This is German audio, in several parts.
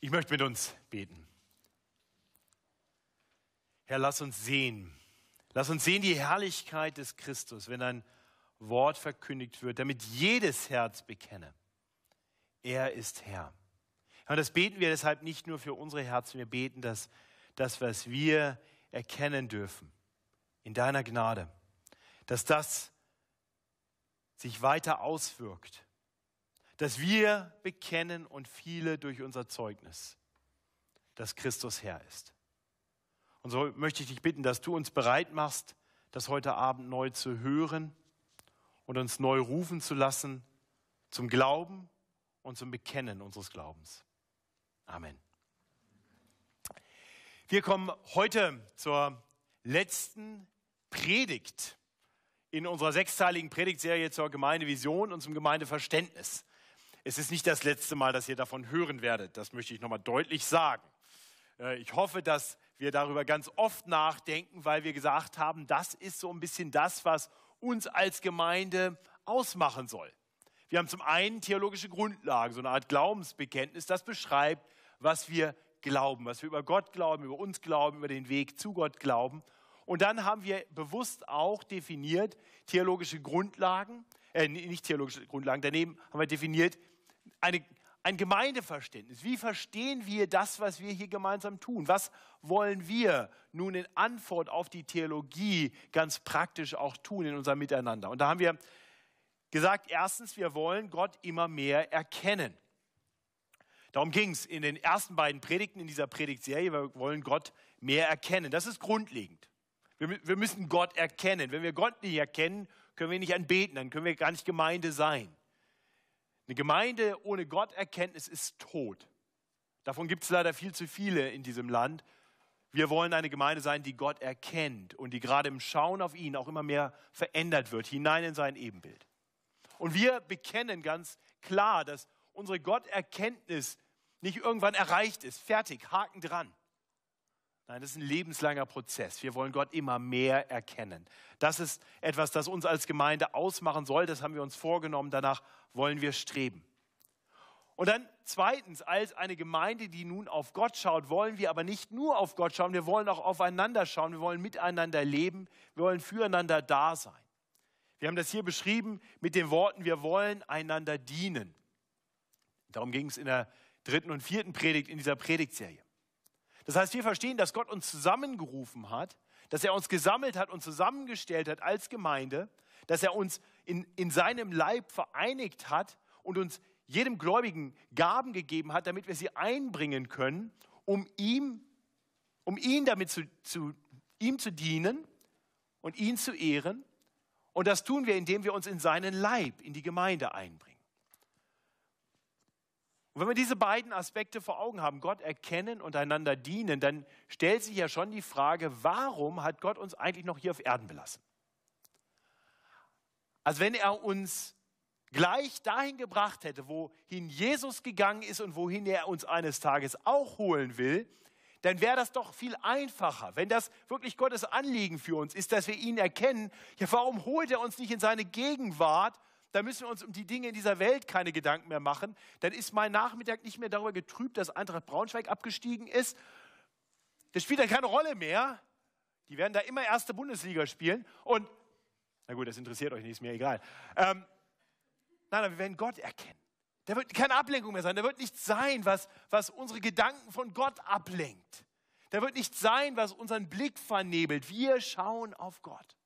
Ich möchte mit uns beten. Herr, lass uns sehen. Lass uns sehen die Herrlichkeit des Christus, wenn ein Wort verkündigt wird, damit jedes Herz bekenne. Er ist Herr. Und das beten wir deshalb nicht nur für unsere Herzen, wir beten, dass das, was wir erkennen dürfen, in deiner Gnade, dass das sich weiter auswirkt, dass wir bekennen und viele durch unser Zeugnis, dass Christus Herr ist. Und so möchte ich dich bitten, dass du uns bereit machst, das heute Abend neu zu hören und uns neu rufen zu lassen zum Glauben und zum Bekennen unseres Glaubens. Amen. Wir kommen heute zur letzten Predigt in unserer sechsteiligen Predigtserie zur Gemeindevision und zum Gemeindeverständnis. Es ist nicht das letzte Mal, dass ihr davon hören werdet. Das möchte ich nochmal deutlich sagen. Äh, ich hoffe, dass wir darüber ganz oft nachdenken, weil wir gesagt haben, das ist so ein bisschen das, was uns als Gemeinde ausmachen soll. Wir haben zum einen theologische Grundlagen, so eine Art Glaubensbekenntnis, das beschreibt, was wir glauben, was wir über Gott glauben, über uns glauben, über den Weg zu Gott glauben. Und dann haben wir bewusst auch definiert theologische Grundlagen, äh, nicht theologische Grundlagen, daneben haben wir definiert eine, ein Gemeindeverständnis. Wie verstehen wir das, was wir hier gemeinsam tun? Was wollen wir nun in Antwort auf die Theologie ganz praktisch auch tun in unserem Miteinander? Und da haben wir gesagt, erstens, wir wollen Gott immer mehr erkennen. Darum ging es in den ersten beiden Predigten in dieser Predigtserie. Wir wollen Gott mehr erkennen. Das ist grundlegend. Wir, wir müssen Gott erkennen. Wenn wir Gott nicht erkennen, können wir nicht anbeten, dann können wir gar nicht Gemeinde sein. Eine Gemeinde ohne Gotterkenntnis ist tot. Davon gibt es leider viel zu viele in diesem Land. Wir wollen eine Gemeinde sein, die Gott erkennt und die gerade im Schauen auf ihn auch immer mehr verändert wird, hinein in sein Ebenbild. Und wir bekennen ganz klar, dass unsere Gotterkenntnis nicht irgendwann erreicht ist, fertig, Haken dran. Nein, das ist ein lebenslanger Prozess. Wir wollen Gott immer mehr erkennen. Das ist etwas, das uns als Gemeinde ausmachen soll. Das haben wir uns vorgenommen. Danach wollen wir streben. Und dann zweitens, als eine Gemeinde, die nun auf Gott schaut, wollen wir aber nicht nur auf Gott schauen, wir wollen auch aufeinander schauen, wir wollen miteinander leben, wir wollen füreinander da sein. Wir haben das hier beschrieben mit den Worten, wir wollen einander dienen. Darum ging es in der dritten und vierten Predigt in dieser Predigtserie. Das heißt, wir verstehen, dass Gott uns zusammengerufen hat, dass er uns gesammelt hat und zusammengestellt hat als Gemeinde, dass er uns in, in seinem Leib vereinigt hat und uns jedem Gläubigen Gaben gegeben hat, damit wir sie einbringen können, um ihm, um ihn damit zu, zu, ihm zu dienen und ihn zu ehren. Und das tun wir, indem wir uns in seinen Leib, in die Gemeinde einbringen. Und wenn wir diese beiden Aspekte vor Augen haben, Gott erkennen und einander dienen, dann stellt sich ja schon die Frage, warum hat Gott uns eigentlich noch hier auf Erden belassen? Als wenn er uns gleich dahin gebracht hätte, wohin Jesus gegangen ist und wohin er uns eines Tages auch holen will, dann wäre das doch viel einfacher. Wenn das wirklich Gottes Anliegen für uns ist, dass wir ihn erkennen, ja, warum holt er uns nicht in seine Gegenwart da müssen wir uns um die Dinge in dieser Welt keine Gedanken mehr machen. Dann ist mein Nachmittag nicht mehr darüber getrübt, dass Eintracht Braunschweig abgestiegen ist. Das spielt dann keine Rolle mehr. Die werden da immer erste Bundesliga spielen. Und, na gut, das interessiert euch nicht, ist mir egal. Ähm, nein, aber wir werden Gott erkennen. Da wird keine Ablenkung mehr sein. Da wird nichts sein, was, was unsere Gedanken von Gott ablenkt. Da wird nichts sein, was unseren Blick vernebelt. Wir schauen auf Gott.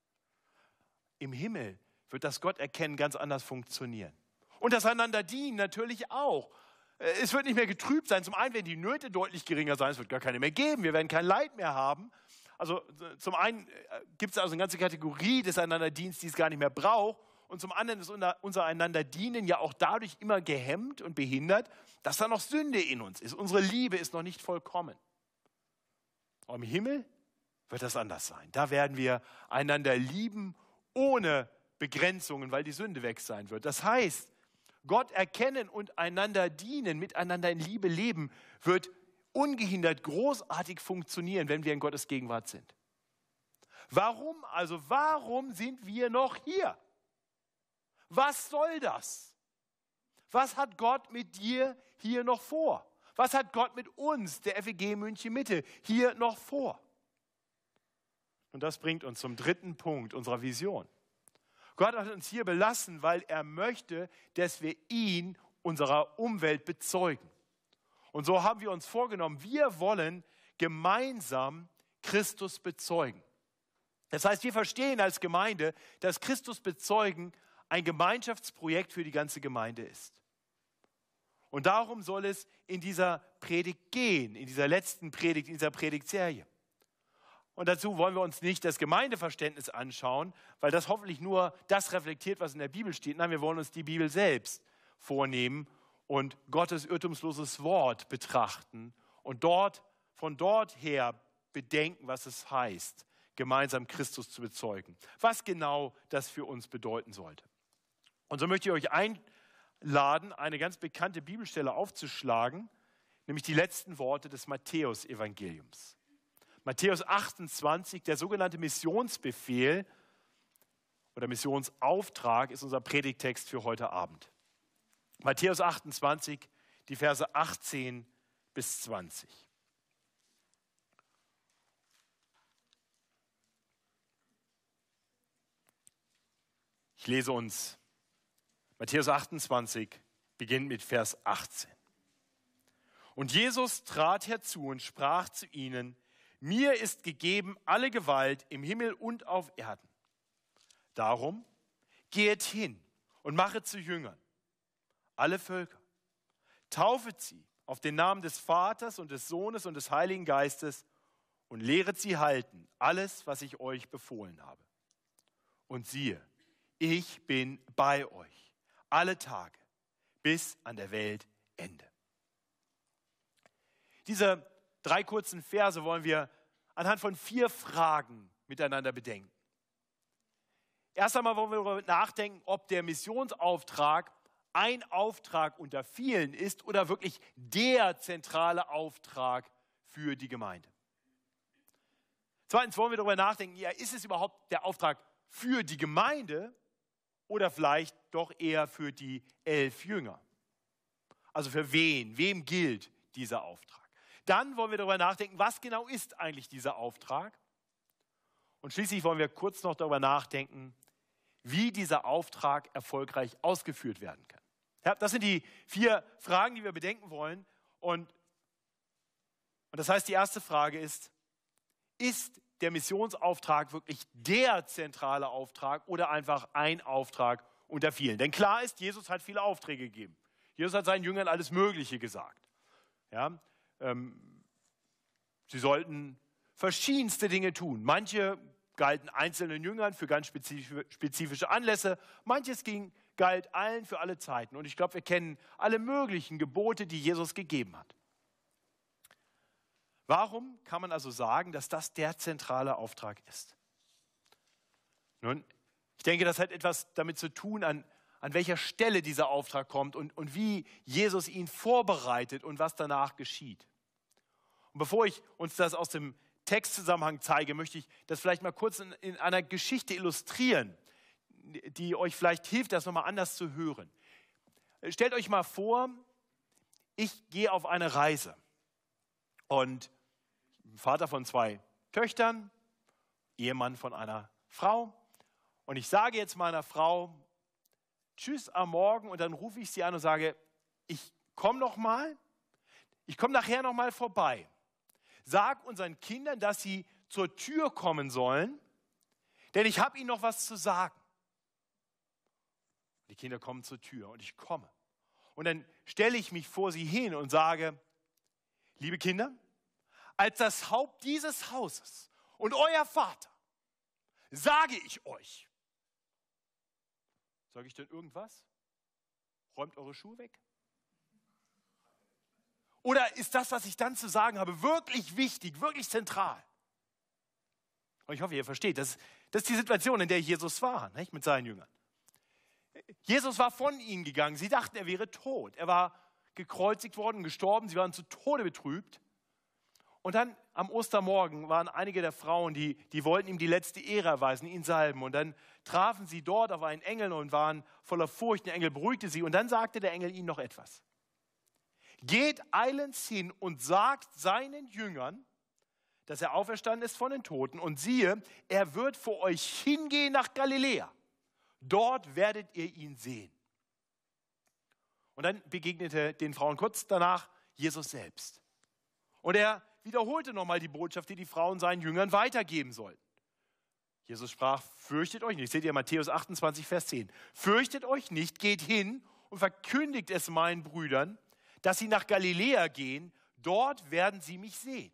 Im Himmel wird das Gott erkennen ganz anders funktionieren. Und das einander dienen natürlich auch. Äh, es wird nicht mehr getrübt sein. Zum einen werden die Nöte deutlich geringer sein, es wird gar keine mehr geben, wir werden kein Leid mehr haben. Also zum einen äh, gibt es also eine ganze Kategorie des Einanderdienstes, die es gar nicht mehr braucht. Und zum anderen ist unser Einanderdienen ja auch dadurch immer gehemmt und behindert, dass da noch Sünde in uns ist. Unsere Liebe ist noch nicht vollkommen. Im Himmel wird das anders sein. Da werden wir einander lieben, ohne Begrenzungen, weil die Sünde weg sein wird. Das heißt, Gott erkennen und einander dienen, miteinander in Liebe leben, wird ungehindert großartig funktionieren, wenn wir in Gottes Gegenwart sind. Warum also, warum sind wir noch hier? Was soll das? Was hat Gott mit dir hier noch vor? Was hat Gott mit uns, der FEG München Mitte, hier noch vor? Und das bringt uns zum dritten Punkt unserer Vision. Gott hat uns hier belassen, weil er möchte, dass wir ihn unserer Umwelt bezeugen. Und so haben wir uns vorgenommen, wir wollen gemeinsam Christus bezeugen. Das heißt, wir verstehen als Gemeinde, dass Christus bezeugen ein Gemeinschaftsprojekt für die ganze Gemeinde ist. Und darum soll es in dieser Predigt gehen, in dieser letzten Predigt, in dieser Predigtserie. Und dazu wollen wir uns nicht das Gemeindeverständnis anschauen, weil das hoffentlich nur das reflektiert, was in der Bibel steht. Nein, wir wollen uns die Bibel selbst vornehmen und Gottes irrtumsloses Wort betrachten und dort, von dort her bedenken, was es heißt, gemeinsam Christus zu bezeugen. Was genau das für uns bedeuten sollte. Und so möchte ich euch einladen, eine ganz bekannte Bibelstelle aufzuschlagen, nämlich die letzten Worte des Matthäus-Evangeliums. Matthäus 28, der sogenannte Missionsbefehl oder Missionsauftrag ist unser Predigtext für heute Abend. Matthäus 28, die Verse 18 bis 20. Ich lese uns Matthäus 28, beginnt mit Vers 18. Und Jesus trat herzu und sprach zu ihnen, mir ist gegeben alle Gewalt im Himmel und auf Erden. Darum geht hin und mache zu Jüngern alle Völker, taufet sie auf den Namen des Vaters und des Sohnes und des Heiligen Geistes und lehret sie halten, alles, was ich euch befohlen habe. Und siehe, ich bin bei euch alle Tage bis an der Weltende. Diese drei kurzen Verse wollen wir anhand von vier Fragen miteinander bedenken. Erst einmal wollen wir darüber nachdenken, ob der Missionsauftrag ein Auftrag unter vielen ist oder wirklich der zentrale Auftrag für die Gemeinde. Zweitens wollen wir darüber nachdenken, ja, ist es überhaupt der Auftrag für die Gemeinde oder vielleicht doch eher für die elf Jünger? Also für wen? Wem gilt dieser Auftrag? Dann wollen wir darüber nachdenken, was genau ist eigentlich dieser Auftrag? Und schließlich wollen wir kurz noch darüber nachdenken, wie dieser Auftrag erfolgreich ausgeführt werden kann. Ja, das sind die vier Fragen, die wir bedenken wollen. Und, und das heißt, die erste Frage ist, ist der Missionsauftrag wirklich der zentrale Auftrag oder einfach ein Auftrag unter vielen? Denn klar ist, Jesus hat viele Aufträge gegeben. Jesus hat seinen Jüngern alles Mögliche gesagt. Ja, ähm, sie sollten verschiedenste Dinge tun. Manche galten einzelnen Jüngern für ganz spezifische Anlässe, manches ging, galt allen für alle Zeiten. Und ich glaube, wir kennen alle möglichen Gebote, die Jesus gegeben hat. Warum kann man also sagen, dass das der zentrale Auftrag ist? Nun, ich denke, das hat etwas damit zu tun, an, an welcher Stelle dieser Auftrag kommt und, und wie Jesus ihn vorbereitet und was danach geschieht. Und bevor ich uns das aus dem Textzusammenhang zeige, möchte ich das vielleicht mal kurz in, in einer Geschichte illustrieren, die euch vielleicht hilft, das nochmal anders zu hören. Stellt euch mal vor, ich gehe auf eine Reise und Vater von zwei Töchtern, Ehemann von einer Frau und ich sage jetzt meiner Frau Tschüss am Morgen und dann rufe ich sie an und sage, ich komme noch mal, ich komme nachher noch mal vorbei. Sag unseren Kindern, dass sie zur Tür kommen sollen, denn ich habe ihnen noch was zu sagen. Die Kinder kommen zur Tür und ich komme. Und dann stelle ich mich vor sie hin und sage, liebe Kinder, als das Haupt dieses Hauses und euer Vater sage ich euch, sage ich denn irgendwas? Räumt eure Schuhe weg? Oder ist das, was ich dann zu sagen habe, wirklich wichtig, wirklich zentral? Und ich hoffe, ihr versteht, das, das ist die Situation, in der Jesus war, nicht, mit seinen Jüngern. Jesus war von ihnen gegangen. Sie dachten, er wäre tot. Er war gekreuzigt worden, gestorben. Sie waren zu Tode betrübt. Und dann am Ostermorgen waren einige der Frauen, die, die wollten ihm die letzte Ehre erweisen, ihn salben. Und dann trafen sie dort auf einen Engel und waren voller Furcht. Der Engel beruhigte sie. Und dann sagte der Engel ihnen noch etwas. Geht eilends hin und sagt seinen Jüngern, dass er auferstanden ist von den Toten. Und siehe, er wird vor euch hingehen nach Galiläa. Dort werdet ihr ihn sehen. Und dann begegnete den Frauen kurz danach Jesus selbst. Und er wiederholte nochmal die Botschaft, die die Frauen seinen Jüngern weitergeben sollten. Jesus sprach, fürchtet euch nicht. Seht ihr Matthäus 28, Vers 10. Fürchtet euch nicht, geht hin und verkündigt es meinen Brüdern, dass sie nach Galiläa gehen. Dort werden sie mich sehen.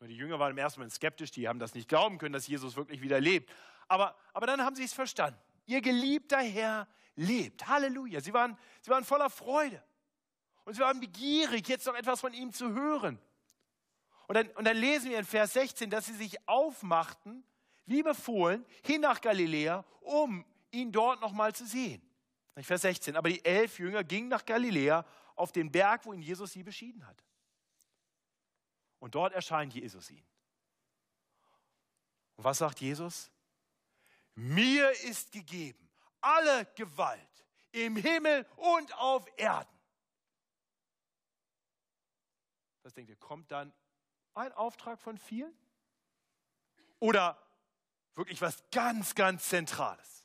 Und die Jünger waren im ersten Moment skeptisch, die haben das nicht glauben können, dass Jesus wirklich wieder lebt. Aber, aber dann haben sie es verstanden. Ihr geliebter Herr lebt. Halleluja. Sie waren, sie waren voller Freude. Und sie waren begierig, jetzt noch etwas von ihm zu hören. Und dann, und dann lesen wir in Vers 16, dass sie sich aufmachten, wie befohlen, hin nach Galiläa, um ihn dort nochmal zu sehen. Vers 16. Aber die elf Jünger gingen nach Galiläa auf den Berg, wo ihn Jesus sie beschieden hat. Und dort erscheint Jesus ihnen. Und was sagt Jesus? Mir ist gegeben alle Gewalt im Himmel und auf Erden. Was denkt ihr, kommt dann ein Auftrag von vielen? Oder wirklich was ganz, ganz Zentrales?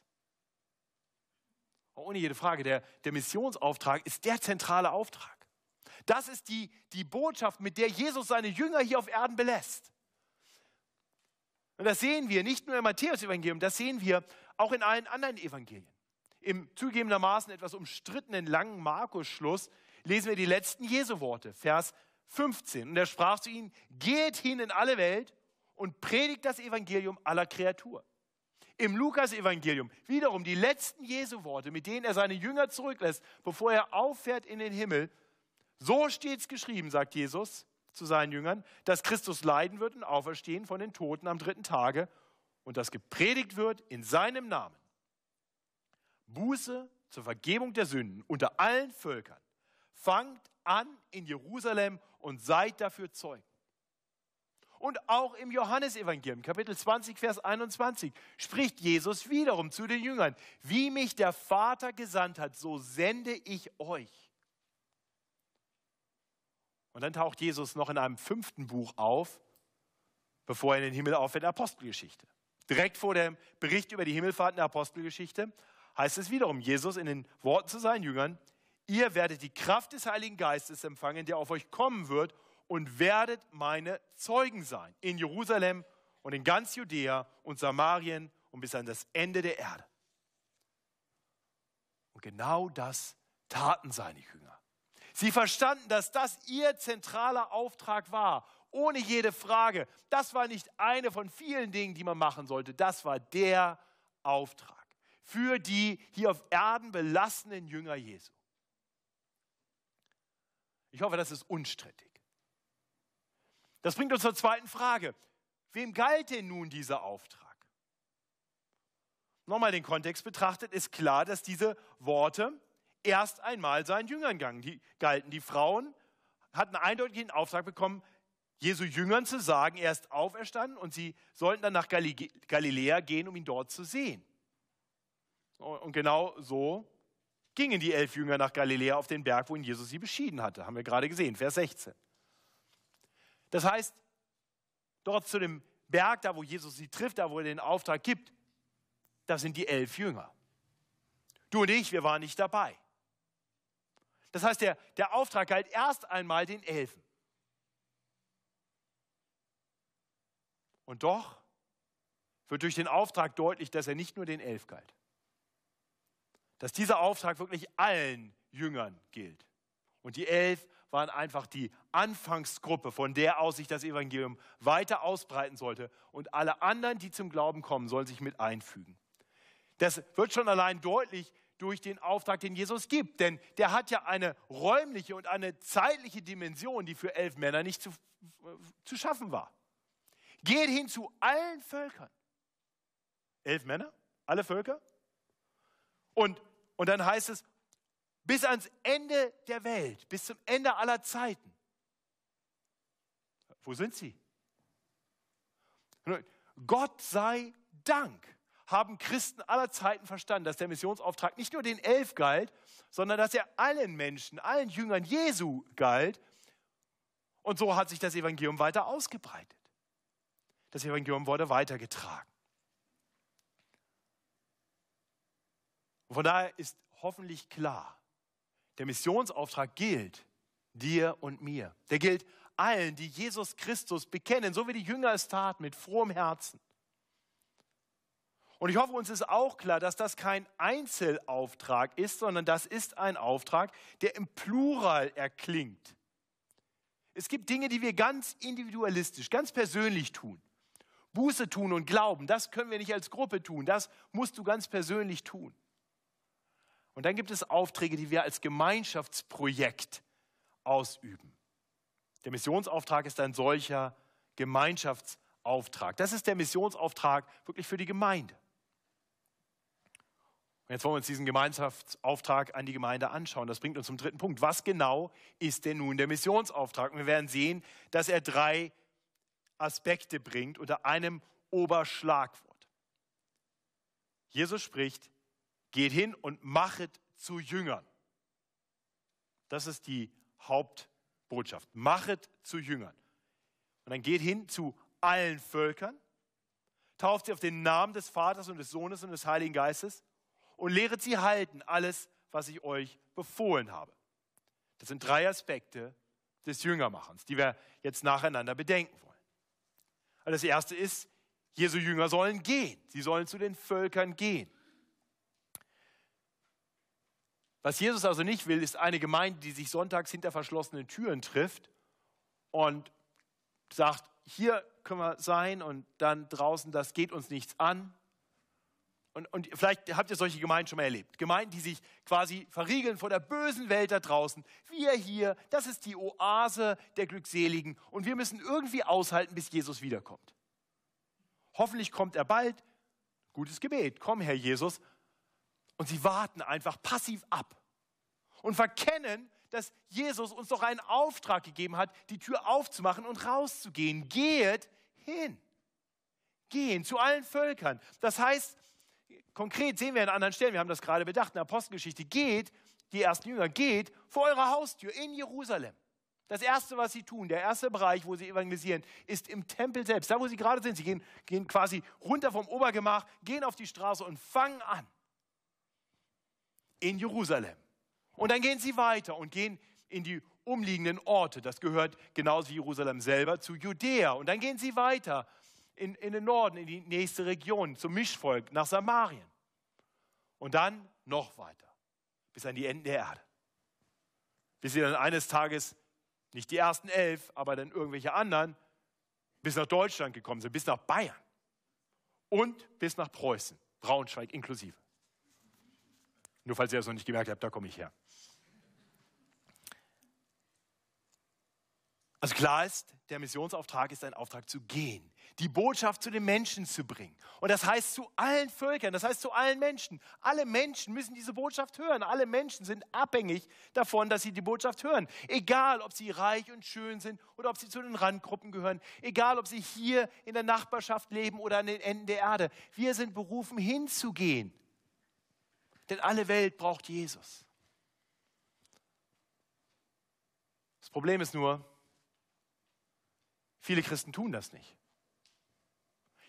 Ohne jede Frage, der, der Missionsauftrag ist der zentrale Auftrag. Das ist die, die Botschaft, mit der Jesus seine Jünger hier auf Erden belässt. Und das sehen wir nicht nur im Matthäus-Evangelium, das sehen wir auch in allen anderen Evangelien. Im zugegebenermaßen etwas umstrittenen langen Markus-Schluss lesen wir die letzten Jesu-Worte, Vers 15. Und er sprach zu ihnen, geht hin in alle Welt und predigt das Evangelium aller Kreatur. Im Lukas-Evangelium wiederum die letzten Jesu-Worte, mit denen er seine Jünger zurücklässt, bevor er auffährt in den Himmel. So steht es geschrieben, sagt Jesus zu seinen Jüngern, dass Christus leiden wird und auferstehen von den Toten am dritten Tage und dass gepredigt wird in seinem Namen. Buße zur Vergebung der Sünden unter allen Völkern. Fangt an in Jerusalem und seid dafür Zeugen. Und auch im Johannesevangelium, Kapitel 20, Vers 21, spricht Jesus wiederum zu den Jüngern, wie mich der Vater gesandt hat, so sende ich euch. Und dann taucht Jesus noch in einem fünften Buch auf, bevor er in den Himmel aufhört, Apostelgeschichte. Direkt vor dem Bericht über die Himmelfahrt in der Apostelgeschichte heißt es wiederum, Jesus in den Worten zu seinen Jüngern, ihr werdet die Kraft des Heiligen Geistes empfangen, der auf euch kommen wird und werdet meine Zeugen sein in Jerusalem und in ganz Judäa und Samarien und bis an das Ende der Erde. Und genau das taten seine Jünger. Sie verstanden, dass das ihr zentraler Auftrag war, ohne jede Frage. Das war nicht eine von vielen Dingen, die man machen sollte. Das war der Auftrag für die hier auf Erden belassenen Jünger Jesu. Ich hoffe, das ist unstrittig. Das bringt uns zur zweiten Frage. Wem galt denn nun dieser Auftrag? Nochmal den Kontext betrachtet, ist klar, dass diese Worte erst einmal seinen Jüngern galten. Die Frauen hatten eindeutig den Auftrag bekommen, Jesu Jüngern zu sagen, er ist auferstanden und sie sollten dann nach Galiläa gehen, um ihn dort zu sehen. Und genau so gingen die elf Jünger nach Galiläa auf den Berg, wo ihn Jesus sie beschieden hatte. Haben wir gerade gesehen, Vers 16. Das heißt, dort zu dem Berg, da wo Jesus sie trifft, da wo er den Auftrag gibt, da sind die elf Jünger. Du und ich, wir waren nicht dabei. Das heißt, der, der Auftrag galt erst einmal den Elfen. Und doch wird durch den Auftrag deutlich, dass er nicht nur den Elf galt. Dass dieser Auftrag wirklich allen Jüngern gilt. Und die Elf waren einfach die Anfangsgruppe, von der aus sich das Evangelium weiter ausbreiten sollte. Und alle anderen, die zum Glauben kommen, sollen sich mit einfügen. Das wird schon allein deutlich durch den Auftrag, den Jesus gibt. Denn der hat ja eine räumliche und eine zeitliche Dimension, die für elf Männer nicht zu, zu schaffen war. Geht hin zu allen Völkern. Elf Männer, alle Völker. Und, und dann heißt es, bis ans Ende der Welt, bis zum Ende aller Zeiten. Wo sind sie? Gott sei Dank haben Christen aller Zeiten verstanden, dass der Missionsauftrag nicht nur den Elf galt, sondern dass er allen Menschen, allen Jüngern Jesu galt. Und so hat sich das Evangelium weiter ausgebreitet. Das Evangelium wurde weitergetragen. Von daher ist hoffentlich klar, der Missionsauftrag gilt dir und mir. Der gilt allen, die Jesus Christus bekennen, so wie die Jünger es taten, mit frohem Herzen. Und ich hoffe, uns ist auch klar, dass das kein Einzelauftrag ist, sondern das ist ein Auftrag, der im Plural erklingt. Es gibt Dinge, die wir ganz individualistisch, ganz persönlich tun. Buße tun und glauben, das können wir nicht als Gruppe tun, das musst du ganz persönlich tun. Und dann gibt es Aufträge, die wir als Gemeinschaftsprojekt ausüben. Der Missionsauftrag ist ein solcher Gemeinschaftsauftrag. Das ist der Missionsauftrag wirklich für die Gemeinde. Und jetzt wollen wir uns diesen Gemeinschaftsauftrag an die Gemeinde anschauen. Das bringt uns zum dritten Punkt. Was genau ist denn nun der Missionsauftrag? Und wir werden sehen, dass er drei Aspekte bringt unter einem Oberschlagwort. Jesus spricht, geht hin und machet zu Jüngern. Das ist die Hauptbotschaft. Machet zu Jüngern. Und dann geht hin zu allen Völkern, tauft sie auf den Namen des Vaters und des Sohnes und des Heiligen Geistes und lehret sie halten alles, was ich euch befohlen habe. Das sind drei Aspekte des Jüngermachens, die wir jetzt nacheinander bedenken wollen. Also das erste ist, Jesu Jünger sollen gehen. Sie sollen zu den Völkern gehen. Was Jesus also nicht will, ist eine Gemeinde, die sich sonntags hinter verschlossenen Türen trifft und sagt, hier können wir sein und dann draußen, das geht uns nichts an. Und, und vielleicht habt ihr solche Gemeinden schon mal erlebt. Gemeinden, die sich quasi verriegeln vor der bösen Welt da draußen. Wir hier, das ist die Oase der Glückseligen und wir müssen irgendwie aushalten, bis Jesus wiederkommt. Hoffentlich kommt er bald. Gutes Gebet. Komm, Herr Jesus. Und sie warten einfach passiv ab und verkennen, dass Jesus uns doch einen Auftrag gegeben hat, die Tür aufzumachen und rauszugehen. Geht hin. Gehen zu allen Völkern. Das heißt, konkret sehen wir an anderen Stellen, wir haben das gerade bedacht in der Apostelgeschichte, geht, die ersten Jünger, geht vor eurer Haustür in Jerusalem. Das Erste, was sie tun, der erste Bereich, wo sie evangelisieren, ist im Tempel selbst. Da, wo sie gerade sind. Sie gehen, gehen quasi runter vom Obergemach, gehen auf die Straße und fangen an in Jerusalem. Und dann gehen sie weiter und gehen in die umliegenden Orte. Das gehört genauso wie Jerusalem selber zu Judäa. Und dann gehen sie weiter in, in den Norden, in die nächste Region, zum Mischvolk, nach Samarien. Und dann noch weiter, bis an die Enden der Erde. Bis sie dann eines Tages, nicht die ersten elf, aber dann irgendwelche anderen, bis nach Deutschland gekommen sind, bis nach Bayern und bis nach Preußen, Braunschweig inklusive. Nur falls ihr das noch nicht gemerkt habt, da komme ich her. Also klar ist, der Missionsauftrag ist ein Auftrag zu gehen, die Botschaft zu den Menschen zu bringen. Und das heißt zu allen Völkern, das heißt zu allen Menschen. Alle Menschen müssen diese Botschaft hören. Alle Menschen sind abhängig davon, dass sie die Botschaft hören. Egal, ob sie reich und schön sind oder ob sie zu den Randgruppen gehören. Egal, ob sie hier in der Nachbarschaft leben oder an den Enden der Erde. Wir sind berufen, hinzugehen denn alle Welt braucht Jesus. Das Problem ist nur, viele Christen tun das nicht.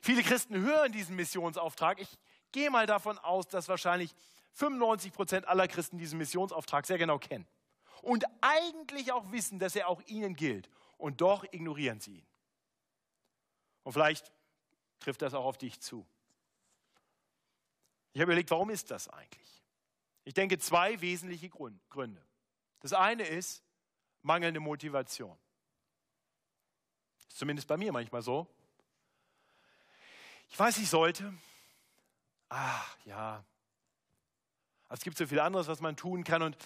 Viele Christen hören diesen Missionsauftrag. Ich gehe mal davon aus, dass wahrscheinlich 95 Prozent aller Christen diesen Missionsauftrag sehr genau kennen und eigentlich auch wissen, dass er auch ihnen gilt. Und doch ignorieren sie ihn. Und vielleicht trifft das auch auf dich zu. Ich habe überlegt, warum ist das eigentlich? Ich denke, zwei wesentliche Gründe. Das eine ist mangelnde Motivation. Ist zumindest bei mir manchmal so. Ich weiß, ich sollte. Ach ja. Es gibt so viel anderes, was man tun kann und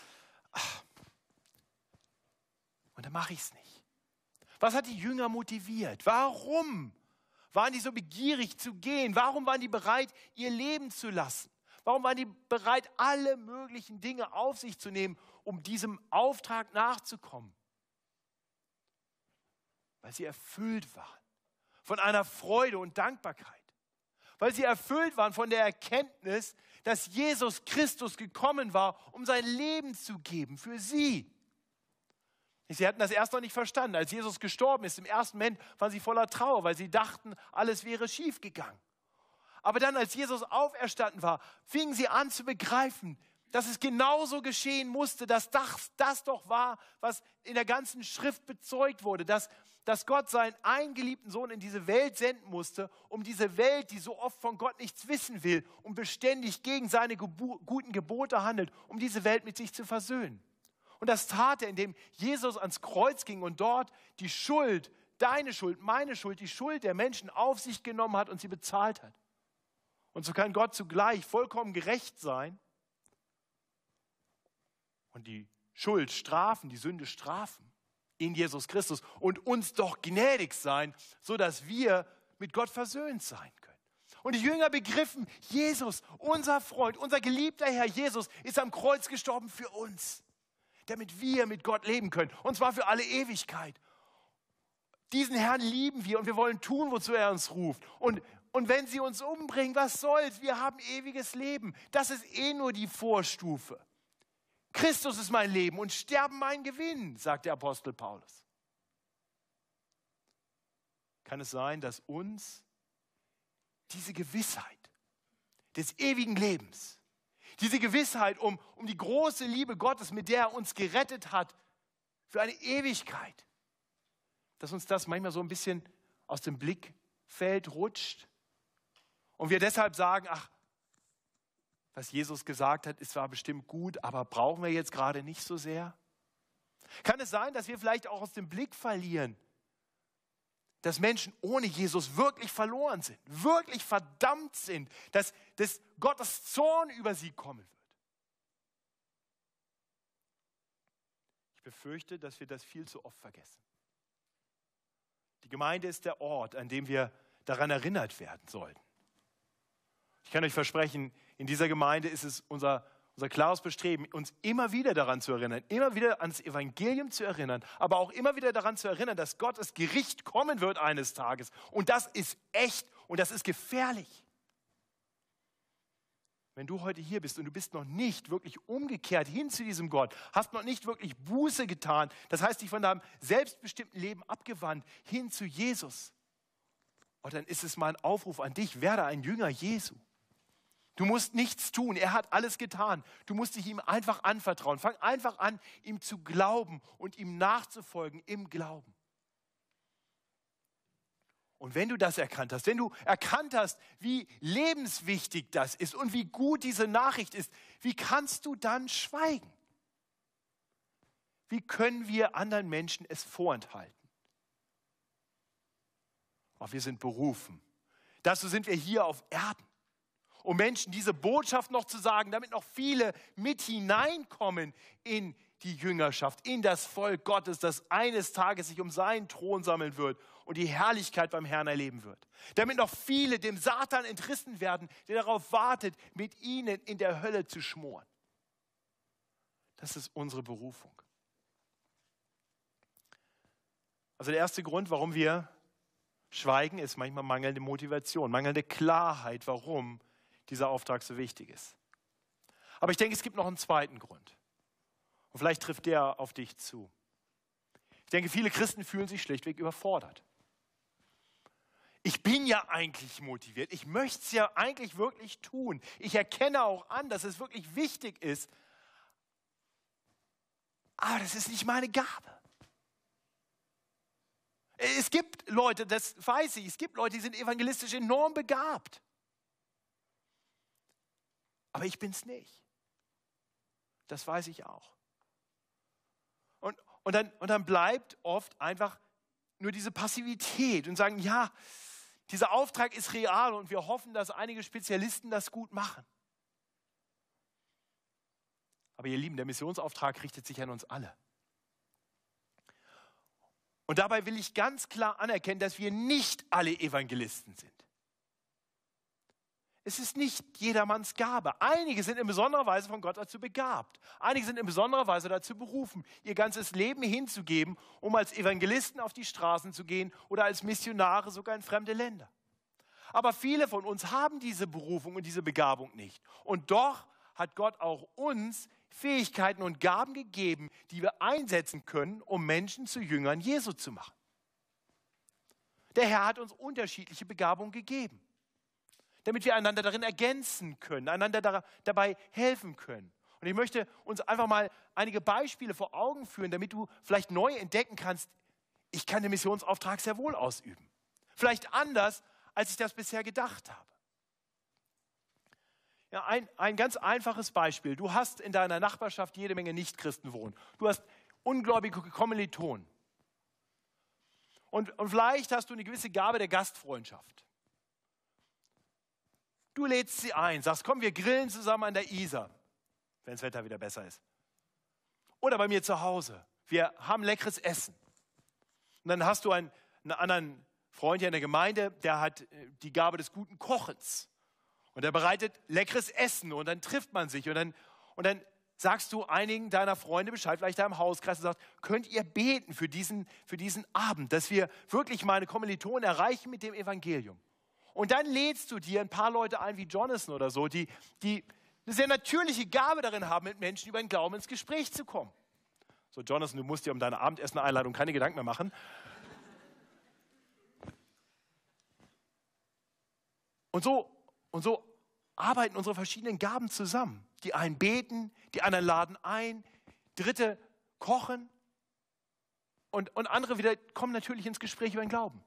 ach, und dann mache ich es nicht. Was hat die Jünger motiviert? Warum waren die so begierig zu gehen? Warum waren die bereit, ihr Leben zu lassen? Warum waren die bereit, alle möglichen Dinge auf sich zu nehmen, um diesem Auftrag nachzukommen? Weil sie erfüllt waren von einer Freude und Dankbarkeit. weil sie erfüllt waren von der Erkenntnis, dass Jesus Christus gekommen war, um sein Leben zu geben für sie. Sie hatten das erst noch nicht verstanden. Als Jesus gestorben ist, im ersten Moment waren sie voller Trauer, weil sie dachten, alles wäre schief gegangen. Aber dann, als Jesus auferstanden war, fingen sie an zu begreifen, dass es genauso geschehen musste, dass das, das doch war, was in der ganzen Schrift bezeugt wurde, dass, dass Gott seinen eingeliebten Sohn in diese Welt senden musste, um diese Welt, die so oft von Gott nichts wissen will und beständig gegen seine Gebu guten Gebote handelt, um diese Welt mit sich zu versöhnen. Und das tat er, indem Jesus ans Kreuz ging und dort die Schuld, deine Schuld, meine Schuld, die Schuld der Menschen auf sich genommen hat und sie bezahlt hat. Und so kann Gott zugleich vollkommen gerecht sein und die Schuld strafen, die Sünde strafen in Jesus Christus und uns doch gnädig sein, sodass wir mit Gott versöhnt sein können. Und die Jünger begriffen, Jesus, unser Freund, unser geliebter Herr Jesus, ist am Kreuz gestorben für uns, damit wir mit Gott leben können, und zwar für alle Ewigkeit. Diesen Herrn lieben wir und wir wollen tun, wozu er uns ruft. Und, und wenn sie uns umbringen, was soll's? Wir haben ewiges Leben. Das ist eh nur die Vorstufe. Christus ist mein Leben und Sterben mein Gewinn, sagt der Apostel Paulus. Kann es sein, dass uns diese Gewissheit des ewigen Lebens, diese Gewissheit um, um die große Liebe Gottes, mit der er uns gerettet hat, für eine Ewigkeit, dass uns das manchmal so ein bisschen aus dem Blickfeld rutscht und wir deshalb sagen, ach, was Jesus gesagt hat, ist zwar bestimmt gut, aber brauchen wir jetzt gerade nicht so sehr? Kann es sein, dass wir vielleicht auch aus dem Blick verlieren, dass Menschen ohne Jesus wirklich verloren sind, wirklich verdammt sind, dass, dass Gottes Zorn über sie kommen wird? Ich befürchte, dass wir das viel zu oft vergessen. Die Gemeinde ist der Ort, an dem wir daran erinnert werden sollten. Ich kann euch versprechen, in dieser Gemeinde ist es unser, unser klares Bestreben, uns immer wieder daran zu erinnern, immer wieder ans Evangelium zu erinnern, aber auch immer wieder daran zu erinnern, dass Gottes Gericht kommen wird eines Tages. Und das ist echt und das ist gefährlich. Wenn du heute hier bist und du bist noch nicht wirklich umgekehrt hin zu diesem Gott, hast noch nicht wirklich Buße getan, das heißt dich von deinem selbstbestimmten Leben abgewandt hin zu Jesus, und oh, dann ist es mein Aufruf an dich, werde ein Jünger Jesu. Du musst nichts tun. Er hat alles getan. Du musst dich ihm einfach anvertrauen. Fang einfach an, ihm zu glauben und ihm nachzufolgen im Glauben. Und wenn du das erkannt hast, wenn du erkannt hast, wie lebenswichtig das ist und wie gut diese Nachricht ist, wie kannst du dann schweigen? Wie können wir anderen Menschen es vorenthalten? Oh, wir sind berufen. Dazu sind wir hier auf Erden um Menschen diese Botschaft noch zu sagen, damit noch viele mit hineinkommen in die Jüngerschaft, in das Volk Gottes, das eines Tages sich um seinen Thron sammeln wird und die Herrlichkeit beim Herrn erleben wird. Damit noch viele dem Satan entrissen werden, der darauf wartet, mit ihnen in der Hölle zu schmoren. Das ist unsere Berufung. Also der erste Grund, warum wir schweigen, ist manchmal mangelnde Motivation, mangelnde Klarheit, warum dieser Auftrag so wichtig ist. Aber ich denke, es gibt noch einen zweiten Grund. Und vielleicht trifft der auf dich zu. Ich denke, viele Christen fühlen sich schlichtweg überfordert. Ich bin ja eigentlich motiviert. Ich möchte es ja eigentlich wirklich tun. Ich erkenne auch an, dass es wirklich wichtig ist. Aber das ist nicht meine Gabe. Es gibt Leute, das weiß ich, es gibt Leute, die sind evangelistisch enorm begabt. Aber ich es nicht. Das weiß ich auch. Und, und, dann, und dann bleibt oft einfach nur diese Passivität und sagen, ja, dieser Auftrag ist real und wir hoffen, dass einige Spezialisten das gut machen. Aber ihr Lieben, der Missionsauftrag richtet sich an uns alle. Und dabei will ich ganz klar anerkennen, dass wir nicht alle Evangelisten sind. Es ist nicht jedermanns Gabe. Einige sind in besonderer Weise von Gott dazu begabt. Einige sind in besonderer Weise dazu berufen, ihr ganzes Leben hinzugeben, um als Evangelisten auf die Straßen zu gehen oder als Missionare sogar in fremde Länder. Aber viele von uns haben diese Berufung und diese Begabung nicht. Und doch hat Gott auch uns Fähigkeiten und Gaben gegeben, die wir einsetzen können, um Menschen zu Jüngern Jesu zu machen. Der Herr hat uns unterschiedliche Begabungen gegeben, damit wir einander darin ergänzen können, einander dabei helfen können. Und ich möchte uns einfach mal einige Beispiele vor Augen führen, damit du vielleicht neu entdecken kannst, ich kann den Missionsauftrag sehr wohl ausüben. Vielleicht anders, als ich das bisher gedacht habe. Ja, ein, ein ganz einfaches Beispiel. Du hast in deiner Nachbarschaft jede Menge Nichtchristen wohnen. Du hast ungläubige Kommilitonen. Und, und vielleicht hast du eine gewisse Gabe der Gastfreundschaft. Du lädst sie ein, sagst, komm, wir grillen zusammen an der Isar, wenn das Wetter wieder besser ist. Oder bei mir zu Hause. Wir haben leckeres Essen. Und dann hast du einen, einen anderen Freund hier in der Gemeinde, der hat äh, die Gabe des guten Kochens. Und er bereitet leckeres Essen und dann trifft man sich und dann, und dann sagst du einigen deiner Freunde Bescheid, vielleicht da im Hauskreis und sagst, könnt ihr beten für diesen, für diesen Abend, dass wir wirklich meine Kommilitonen erreichen mit dem Evangelium. Und dann lädst du dir ein paar Leute ein, wie Jonathan oder so, die, die eine sehr natürliche Gabe darin haben, mit Menschen über den Glauben ins Gespräch zu kommen. So, Jonathan, du musst dir um deine Abendessen-Einladung keine Gedanken mehr machen. Und so, und so arbeiten unsere verschiedenen Gaben zusammen. Die einen beten, die anderen laden ein, Dritte kochen und, und andere wieder kommen natürlich ins Gespräch über den Glauben.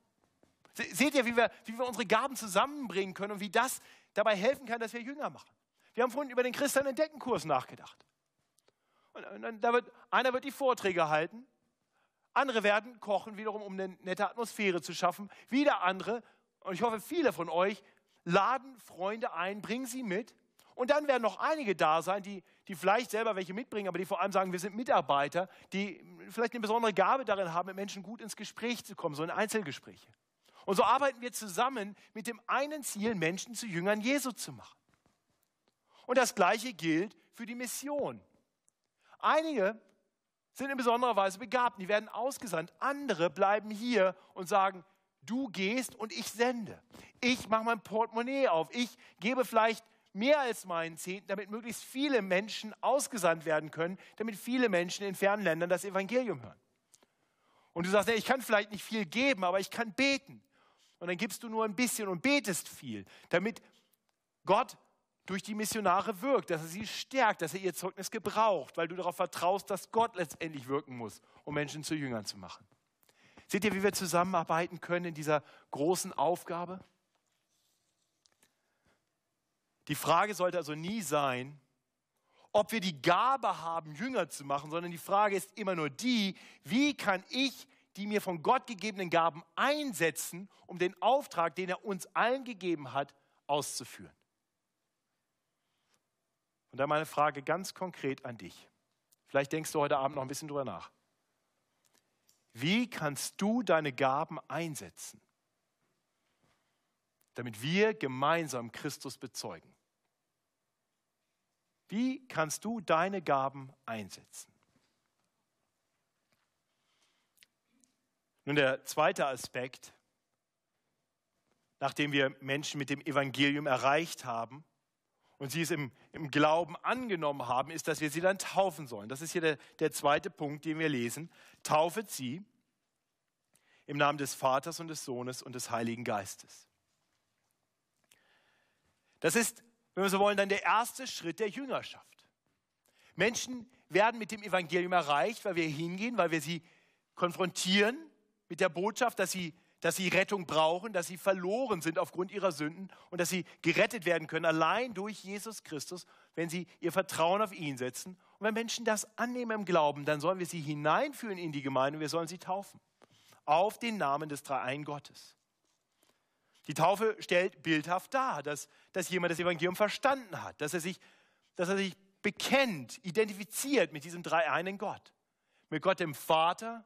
Seht ihr, wie wir, wie wir unsere Gaben zusammenbringen können und wie das dabei helfen kann, dass wir Jünger machen? Wir haben vorhin über den Christian Entdeckenkurs nachgedacht. Und, und da wird, einer wird die Vorträge halten, andere werden kochen, wiederum um eine nette Atmosphäre zu schaffen. Wieder andere, und ich hoffe, viele von euch laden Freunde ein, bringen sie mit. Und dann werden noch einige da sein, die, die vielleicht selber welche mitbringen, aber die vor allem sagen, wir sind Mitarbeiter, die vielleicht eine besondere Gabe darin haben, mit Menschen gut ins Gespräch zu kommen, so in Einzelgespräche. Und so arbeiten wir zusammen mit dem einen Ziel, Menschen zu Jüngern Jesu zu machen. Und das Gleiche gilt für die Mission. Einige sind in besonderer Weise begabt, die werden ausgesandt. Andere bleiben hier und sagen, du gehst und ich sende. Ich mache mein Portemonnaie auf. Ich gebe vielleicht mehr als meinen Zehnten, damit möglichst viele Menschen ausgesandt werden können, damit viele Menschen in fernen Ländern das Evangelium hören. Und du sagst, ich kann vielleicht nicht viel geben, aber ich kann beten. Und dann gibst du nur ein bisschen und betest viel, damit Gott durch die Missionare wirkt, dass er sie stärkt, dass er ihr Zeugnis gebraucht, weil du darauf vertraust, dass Gott letztendlich wirken muss, um Menschen zu Jüngern zu machen. Seht ihr, wie wir zusammenarbeiten können in dieser großen Aufgabe? Die Frage sollte also nie sein, ob wir die Gabe haben, Jünger zu machen, sondern die Frage ist immer nur die, wie kann ich die mir von Gott gegebenen Gaben einsetzen, um den Auftrag, den er uns allen gegeben hat, auszuführen. Und da meine Frage ganz konkret an dich. Vielleicht denkst du heute Abend noch ein bisschen drüber nach. Wie kannst du deine Gaben einsetzen, damit wir gemeinsam Christus bezeugen? Wie kannst du deine Gaben einsetzen? Nun der zweite Aspekt, nachdem wir Menschen mit dem Evangelium erreicht haben, und sie es im, im Glauben angenommen haben, ist, dass wir sie dann taufen sollen. Das ist hier der, der zweite Punkt, den wir lesen. Taufet sie im Namen des Vaters und des Sohnes und des Heiligen Geistes. Das ist, wenn wir so wollen, dann der erste Schritt der Jüngerschaft. Menschen werden mit dem Evangelium erreicht, weil wir hingehen, weil wir sie konfrontieren mit der Botschaft, dass sie dass sie Rettung brauchen, dass sie verloren sind aufgrund ihrer Sünden und dass sie gerettet werden können, allein durch Jesus Christus, wenn sie ihr Vertrauen auf ihn setzen. Und wenn Menschen das annehmen im Glauben, dann sollen wir sie hineinführen in die Gemeinde und wir sollen sie taufen. Auf den Namen des Dreiein Gottes. Die Taufe stellt bildhaft dar, dass, dass jemand das Evangelium verstanden hat, dass er, sich, dass er sich bekennt, identifiziert mit diesem dreieinen Gott. Mit Gott dem Vater,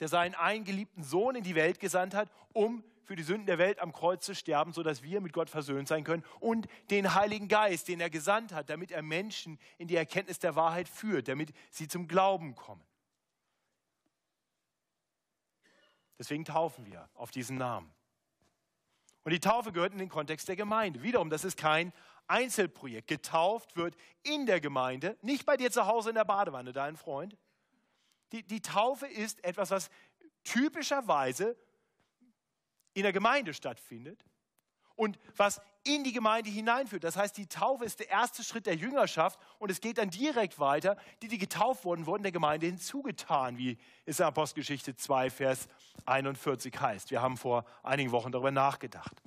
der seinen eingeliebten Sohn in die Welt gesandt hat, um für die Sünden der Welt am Kreuz zu sterben, sodass wir mit Gott versöhnt sein können, und den Heiligen Geist, den er gesandt hat, damit er Menschen in die Erkenntnis der Wahrheit führt, damit sie zum Glauben kommen. Deswegen taufen wir auf diesen Namen. Und die Taufe gehört in den Kontext der Gemeinde. Wiederum, das ist kein Einzelprojekt. Getauft wird in der Gemeinde, nicht bei dir zu Hause in der Badewanne, dein Freund. Die, die Taufe ist etwas, was typischerweise in der Gemeinde stattfindet und was in die Gemeinde hineinführt. Das heißt, die Taufe ist der erste Schritt der Jüngerschaft und es geht dann direkt weiter. Die, die getauft wurden, wurden der Gemeinde hinzugetan, wie es in Apostelgeschichte 2, Vers 41 heißt. Wir haben vor einigen Wochen darüber nachgedacht.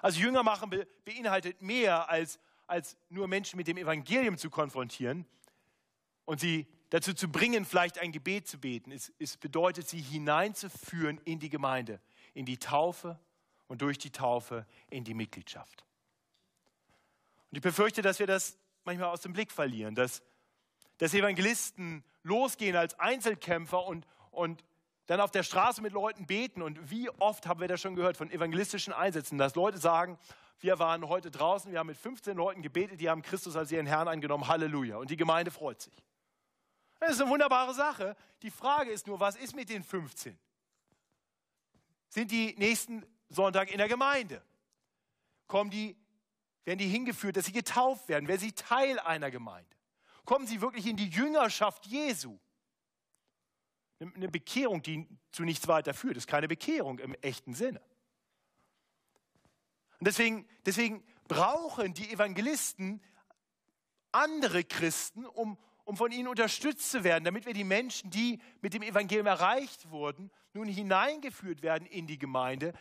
Also Jünger machen beinhaltet mehr als, als nur Menschen mit dem Evangelium zu konfrontieren und sie dazu zu bringen, vielleicht ein Gebet zu beten. Es, es bedeutet, sie hineinzuführen in die Gemeinde, in die Taufe und durch die Taufe in die Mitgliedschaft. Und ich befürchte, dass wir das manchmal aus dem Blick verlieren, dass, dass Evangelisten losgehen als Einzelkämpfer und, und dann auf der Straße mit Leuten beten. Und wie oft haben wir das schon gehört von evangelistischen Einsätzen, dass Leute sagen, wir waren heute draußen, wir haben mit 15 Leuten gebetet, die haben Christus als ihren Herrn angenommen, Halleluja. Und die Gemeinde freut sich. Das ist eine wunderbare Sache. Die Frage ist nur, was ist mit den 15? Sind die nächsten Sonntag in der Gemeinde? Kommen die, werden die hingeführt, dass sie getauft werden? Werden sie Teil einer Gemeinde? Kommen sie wirklich in die Jüngerschaft Jesu? Eine Bekehrung, die zu nichts weiter führt, ist keine Bekehrung im echten Sinne. Und deswegen, deswegen brauchen die Evangelisten andere Christen, um, um von ihnen unterstützt zu werden, damit wir die Menschen, die mit dem Evangelium erreicht wurden, nun hineingeführt werden in die Gemeinde,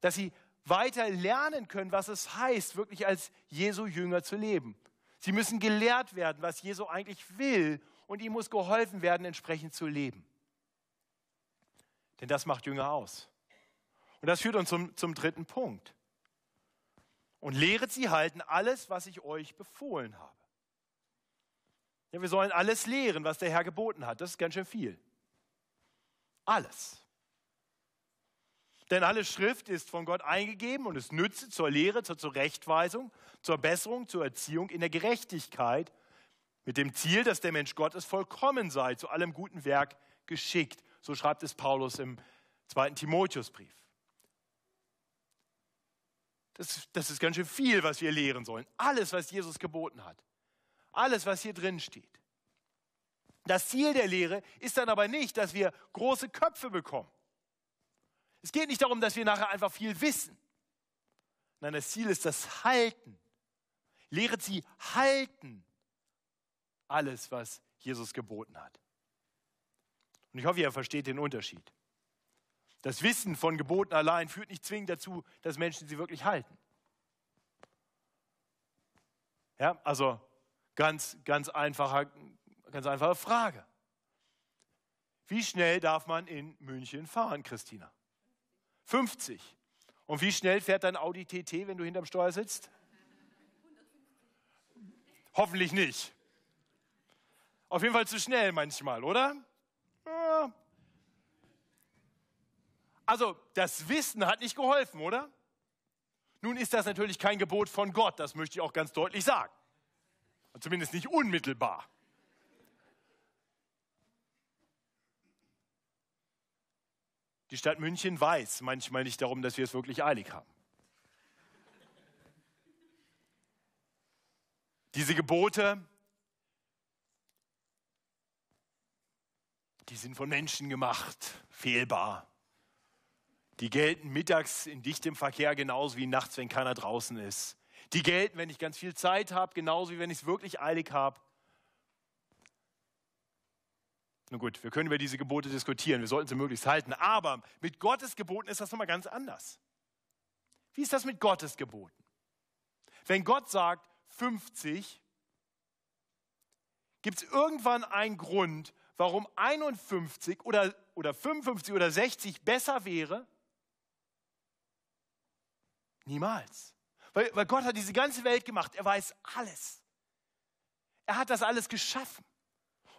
dass sie weiter lernen können, was es heißt, wirklich als Jesu Jünger zu leben. Sie müssen gelehrt werden, was Jesu eigentlich will und ihm muss geholfen werden, entsprechend zu leben. Denn das macht Jünger aus. Und das führt uns zum, zum dritten Punkt. Und lehret sie halten alles, was ich euch befohlen habe. Ja, wir sollen alles lehren, was der Herr geboten hat. Das ist ganz schön viel. Alles. Denn alle Schrift ist von Gott eingegeben und es nützt zur Lehre, zur Zurechtweisung, zur Besserung, zur Erziehung in der Gerechtigkeit, mit dem Ziel, dass der Mensch Gottes vollkommen sei, zu allem guten Werk geschickt. So schreibt es Paulus im zweiten Timotheusbrief. Das, das ist ganz schön viel, was wir lehren sollen. Alles, was Jesus geboten hat. Alles, was hier drin steht. Das Ziel der Lehre ist dann aber nicht, dass wir große Köpfe bekommen. Es geht nicht darum, dass wir nachher einfach viel wissen. Nein, das Ziel ist das Halten. Lehret sie halten alles, was Jesus geboten hat. Und ich hoffe, ihr versteht den Unterschied. Das Wissen von Geboten allein führt nicht zwingend dazu, dass Menschen sie wirklich halten. Ja, also ganz, ganz, einfache, ganz einfache Frage. Wie schnell darf man in München fahren, Christina? 50. Und wie schnell fährt dein Audi TT, wenn du hinterm Steuer sitzt? Hoffentlich nicht. Auf jeden Fall zu schnell manchmal, oder? Ja. Also, das Wissen hat nicht geholfen, oder? Nun ist das natürlich kein Gebot von Gott, das möchte ich auch ganz deutlich sagen. Zumindest nicht unmittelbar. Die Stadt München weiß manchmal nicht darum, dass wir es wirklich eilig haben. Diese Gebote, die sind von Menschen gemacht, fehlbar. Die gelten mittags in dichtem Verkehr genauso wie nachts, wenn keiner draußen ist. Die gelten, wenn ich ganz viel Zeit habe, genauso wie wenn ich es wirklich eilig habe. Nun gut, wir können über diese Gebote diskutieren, wir sollten sie möglichst halten, aber mit Gottes Geboten ist das nochmal ganz anders. Wie ist das mit Gottes Geboten? Wenn Gott sagt 50, gibt es irgendwann einen Grund, warum 51 oder, oder 55 oder 60 besser wäre? Niemals. Weil, weil Gott hat diese ganze Welt gemacht, er weiß alles. Er hat das alles geschaffen.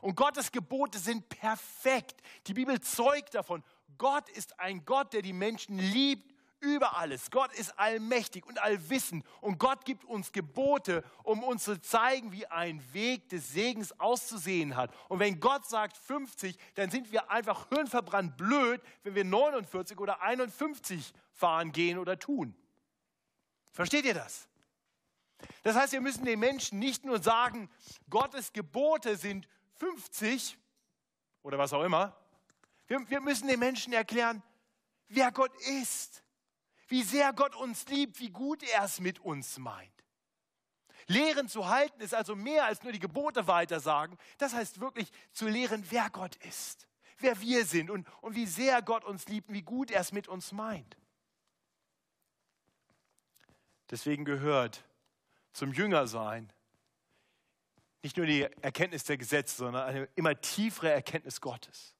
Und Gottes Gebote sind perfekt. Die Bibel zeugt davon. Gott ist ein Gott, der die Menschen liebt über alles. Gott ist allmächtig und allwissend und Gott gibt uns Gebote, um uns zu zeigen, wie ein Weg des Segens auszusehen hat. Und wenn Gott sagt 50, dann sind wir einfach hirnverbrannt blöd, wenn wir 49 oder 51 fahren, gehen oder tun. Versteht ihr das? Das heißt, wir müssen den Menschen nicht nur sagen, Gottes Gebote sind 50 oder was auch immer. Wir, wir müssen den Menschen erklären, wer Gott ist, wie sehr Gott uns liebt, wie gut er es mit uns meint. Lehren zu halten ist also mehr als nur die Gebote weitersagen. Das heißt wirklich zu lehren, wer Gott ist, wer wir sind und, und wie sehr Gott uns liebt und wie gut er es mit uns meint. Deswegen gehört zum Jüngersein nicht nur die Erkenntnis der Gesetze, sondern eine immer tiefere Erkenntnis Gottes.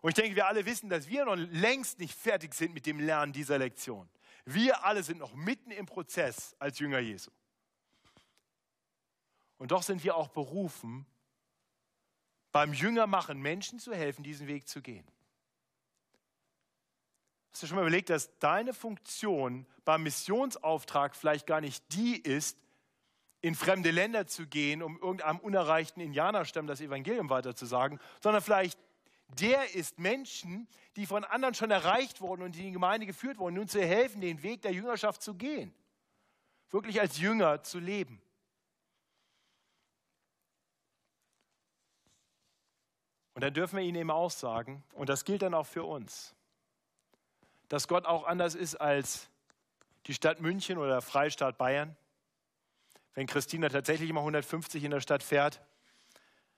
Und ich denke, wir alle wissen, dass wir noch längst nicht fertig sind mit dem Lernen dieser Lektion. Wir alle sind noch mitten im Prozess als Jünger Jesu. Und doch sind wir auch berufen, beim Jüngermachen Menschen zu helfen, diesen Weg zu gehen. Hast du schon mal überlegt, dass deine Funktion beim Missionsauftrag vielleicht gar nicht die ist, in fremde Länder zu gehen, um irgendeinem unerreichten Indianerstamm das Evangelium weiterzusagen, sondern vielleicht der ist Menschen, die von anderen schon erreicht wurden und die in die Gemeinde geführt wurden, nun zu helfen, den Weg der Jüngerschaft zu gehen. Wirklich als Jünger zu leben. Und dann dürfen wir ihnen eben auch sagen, und das gilt dann auch für uns, dass Gott auch anders ist als die Stadt München oder der Freistaat Bayern. Wenn Christina tatsächlich immer 150 in der Stadt fährt,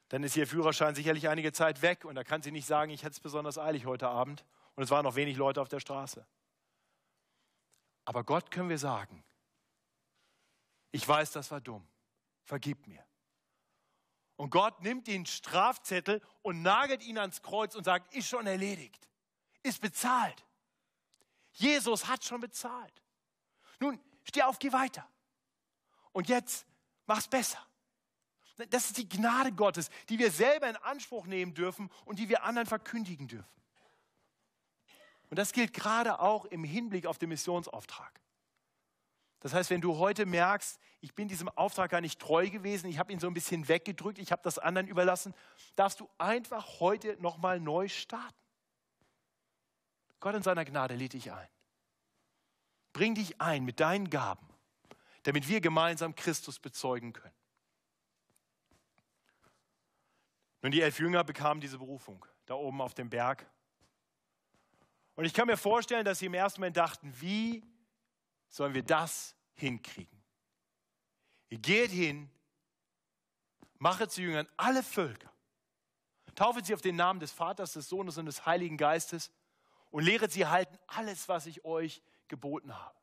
dann ist ihr Führerschein sicherlich einige Zeit weg und da kann sie nicht sagen, ich hätte es besonders eilig heute Abend und es waren noch wenig Leute auf der Straße. Aber Gott können wir sagen, ich weiß, das war dumm, vergib mir. Und Gott nimmt den Strafzettel und nagelt ihn ans Kreuz und sagt, ist schon erledigt, ist bezahlt. Jesus hat schon bezahlt. Nun, steh auf, geh weiter. Und jetzt mach's besser. Das ist die Gnade Gottes, die wir selber in Anspruch nehmen dürfen und die wir anderen verkündigen dürfen. Und das gilt gerade auch im Hinblick auf den Missionsauftrag. Das heißt, wenn du heute merkst, ich bin diesem Auftrag gar nicht treu gewesen, ich habe ihn so ein bisschen weggedrückt, ich habe das anderen überlassen, darfst du einfach heute nochmal neu starten. Gott in seiner Gnade lädt dich ein. Bring dich ein mit deinen Gaben, damit wir gemeinsam Christus bezeugen können. Nun, die elf Jünger bekamen diese Berufung da oben auf dem Berg. Und ich kann mir vorstellen, dass sie im ersten Moment dachten, wie sollen wir das hinkriegen? Geht hin, mache zu Jüngern alle Völker, taufe sie auf den Namen des Vaters, des Sohnes und des Heiligen Geistes und lehret sie halten alles, was ich euch geboten habe.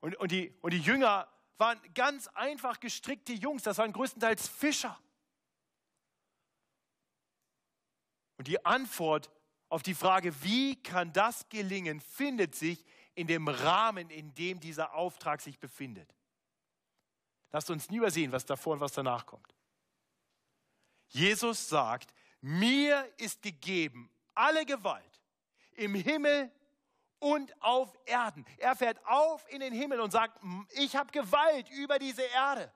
Und, und, die, und die Jünger waren ganz einfach gestrickte Jungs, das waren größtenteils Fischer. Und die Antwort auf die Frage, wie kann das gelingen, findet sich in dem Rahmen, in dem dieser Auftrag sich befindet. Lasst uns nie übersehen, was davor und was danach kommt. Jesus sagt, mir ist gegeben alle Gewalt im Himmel und auf Erden. Er fährt auf in den Himmel und sagt, ich habe Gewalt über diese Erde.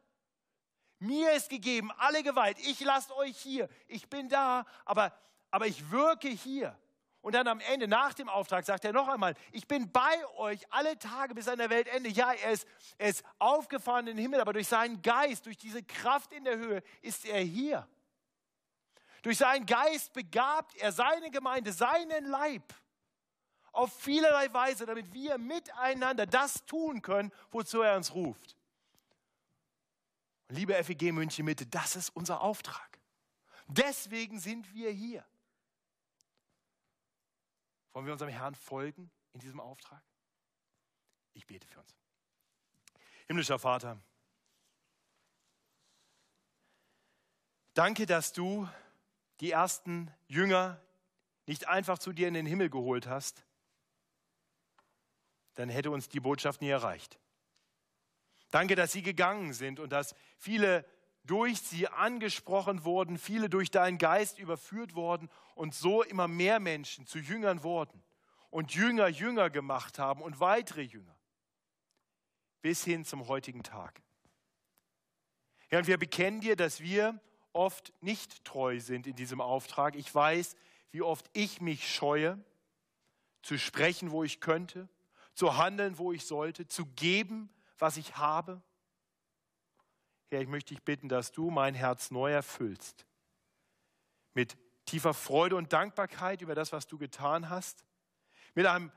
Mir ist gegeben alle Gewalt. Ich lasse euch hier. Ich bin da, aber, aber ich wirke hier. Und dann am Ende, nach dem Auftrag, sagt er noch einmal, ich bin bei euch alle Tage bis an der Weltende. Ja, er ist, er ist aufgefahren in den Himmel, aber durch seinen Geist, durch diese Kraft in der Höhe ist er hier. Durch seinen Geist begabt er seine Gemeinde, seinen Leib auf vielerlei Weise, damit wir miteinander das tun können, wozu er uns ruft. Und liebe FEG München Mitte, das ist unser Auftrag. Deswegen sind wir hier. Wollen wir unserem Herrn folgen in diesem Auftrag? Ich bete für uns. Himmlischer Vater, danke, dass du die ersten Jünger nicht einfach zu dir in den Himmel geholt hast, dann hätte uns die Botschaft nie erreicht. Danke, dass sie gegangen sind und dass viele durch sie angesprochen wurden, viele durch deinen Geist überführt wurden und so immer mehr Menschen zu Jüngern wurden. und Jünger Jünger gemacht haben und weitere Jünger. Bis hin zum heutigen Tag. Ja, und wir bekennen dir, dass wir oft nicht treu sind in diesem Auftrag. Ich weiß, wie oft ich mich scheue, zu sprechen, wo ich könnte, zu handeln, wo ich sollte, zu geben, was ich habe. Herr, ich möchte dich bitten, dass du mein Herz neu erfüllst mit tiefer Freude und Dankbarkeit über das, was du getan hast, mit einem,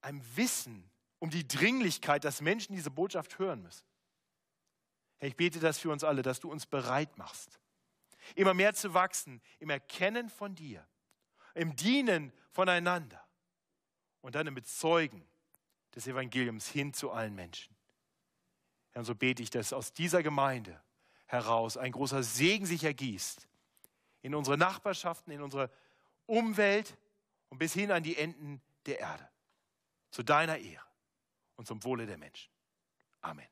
einem Wissen um die Dringlichkeit, dass Menschen diese Botschaft hören müssen. Herr, ich bete das für uns alle, dass du uns bereit machst, immer mehr zu wachsen im Erkennen von dir, im Dienen voneinander und dann im Bezeugen des Evangeliums hin zu allen Menschen. Herr, und so bete ich, dass aus dieser Gemeinde heraus ein großer Segen sich ergießt in unsere Nachbarschaften, in unsere Umwelt und bis hin an die Enden der Erde. Zu deiner Ehre und zum Wohle der Menschen. Amen.